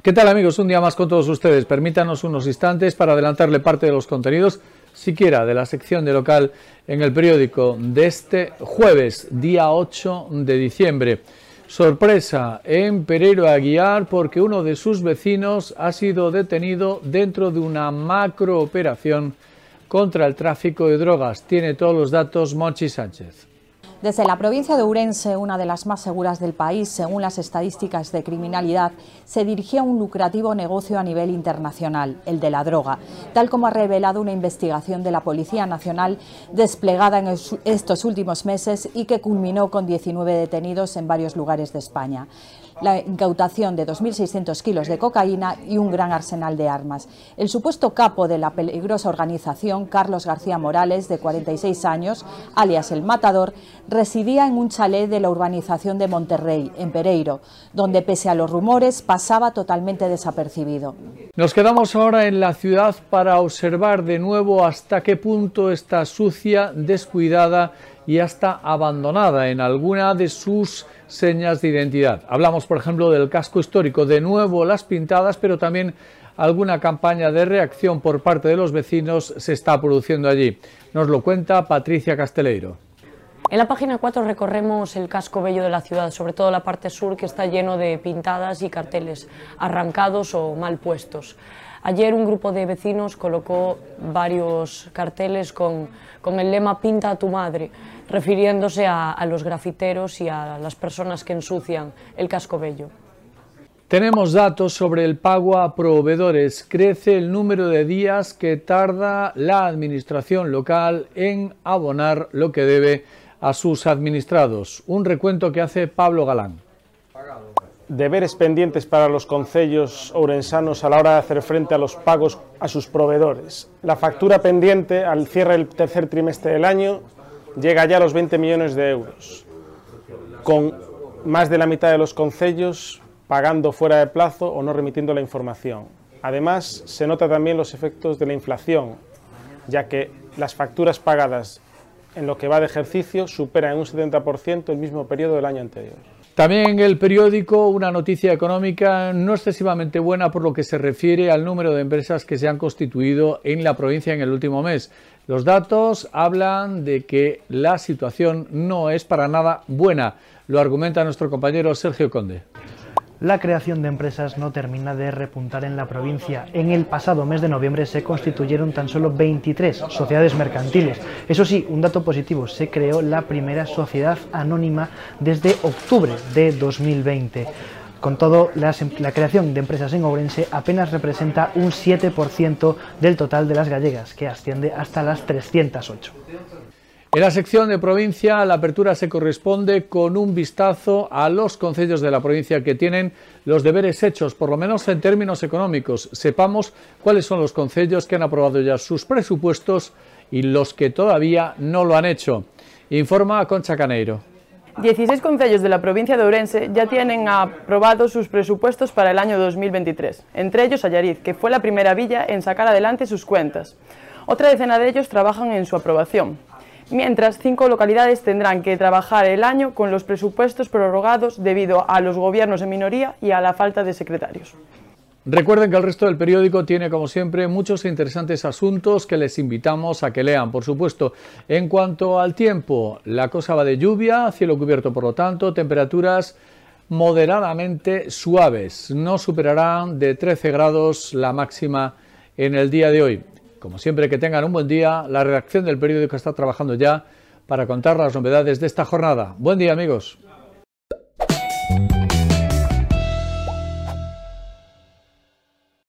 ¿Qué tal amigos? Un día más con todos ustedes. Permítanos unos instantes para adelantarle parte de los contenidos, siquiera de la sección de local en el periódico de este jueves, día 8 de diciembre. Sorpresa en Pereiro Aguiar porque uno de sus vecinos ha sido detenido dentro de una macrooperación contra el tráfico de drogas. Tiene todos los datos Monchi Sánchez. Desde la provincia de Ourense, una de las más seguras del país, según las estadísticas de criminalidad, se dirigía un lucrativo negocio a nivel internacional, el de la droga, tal como ha revelado una investigación de la Policía Nacional desplegada en estos últimos meses y que culminó con 19 detenidos en varios lugares de España la incautación de 2.600 kilos de cocaína y un gran arsenal de armas. El supuesto capo de la peligrosa organización, Carlos García Morales, de 46 años, alias El Matador, residía en un chalet de la urbanización de Monterrey, en Pereiro, donde pese a los rumores pasaba totalmente desapercibido. Nos quedamos ahora en la ciudad para observar de nuevo hasta qué punto está sucia, descuidada y hasta abandonada en alguna de sus señas de identidad. Hablamos, por ejemplo, del casco histórico, de nuevo las pintadas, pero también alguna campaña de reacción por parte de los vecinos se está produciendo allí. Nos lo cuenta Patricia Casteleiro. En la página 4 recorremos el casco bello de la ciudad, sobre todo la parte sur que está lleno de pintadas y carteles arrancados o mal puestos. Ayer un grupo de vecinos colocó varios carteles con, con el lema Pinta a tu madre, refiriéndose a, a los grafiteros y a las personas que ensucian el casco bello. Tenemos datos sobre el pago a proveedores. Crece el número de días que tarda la administración local en abonar lo que debe a sus administrados. Un recuento que hace Pablo Galán. Deberes pendientes para los concellos ourensanos a la hora de hacer frente a los pagos a sus proveedores. La factura pendiente al cierre del tercer trimestre del año llega ya a los 20 millones de euros, con más de la mitad de los concellos pagando fuera de plazo o no remitiendo la información. Además, se nota también los efectos de la inflación, ya que las facturas pagadas en lo que va de ejercicio supera en un 70% el mismo periodo del año anterior. También en el periódico una noticia económica no excesivamente buena por lo que se refiere al número de empresas que se han constituido en la provincia en el último mes. Los datos hablan de que la situación no es para nada buena, lo argumenta nuestro compañero Sergio Conde la creación de empresas no termina de repuntar en la provincia. En el pasado mes de noviembre se constituyeron tan solo 23 sociedades mercantiles. Eso sí, un dato positivo, se creó la primera sociedad anónima desde octubre de 2020. Con todo, la, creación de empresas en Ourense apenas representa un 7% del total de las gallegas, que asciende hasta las 308. En la sección de provincia, la apertura se corresponde con un vistazo a los concellos de la provincia que tienen los deberes hechos, por lo menos en términos económicos. Sepamos cuáles son los concellos que han aprobado ya sus presupuestos y los que todavía no lo han hecho. Informa Concha Caneiro. 16 concellos de la provincia de Ourense ya tienen aprobados sus presupuestos para el año 2023, entre ellos Ayariz, que fue la primera villa en sacar adelante sus cuentas. Otra decena de ellos trabajan en su aprobación mientras cinco localidades tendrán que trabajar el año con los presupuestos prorrogados debido a los gobiernos en minoría y a la falta de secretarios. Recuerden que el resto del periódico tiene, como siempre, muchos interesantes asuntos que les invitamos a que lean, por supuesto. En cuanto al tiempo, la cosa va de lluvia, cielo cubierto por lo tanto, temperaturas moderadamente suaves. No superarán de 13 grados la máxima en el día de hoy. Como siempre, que tengan un buen día. La redacción del periódico está trabajando ya para contar las novedades de esta jornada. Buen día, amigos.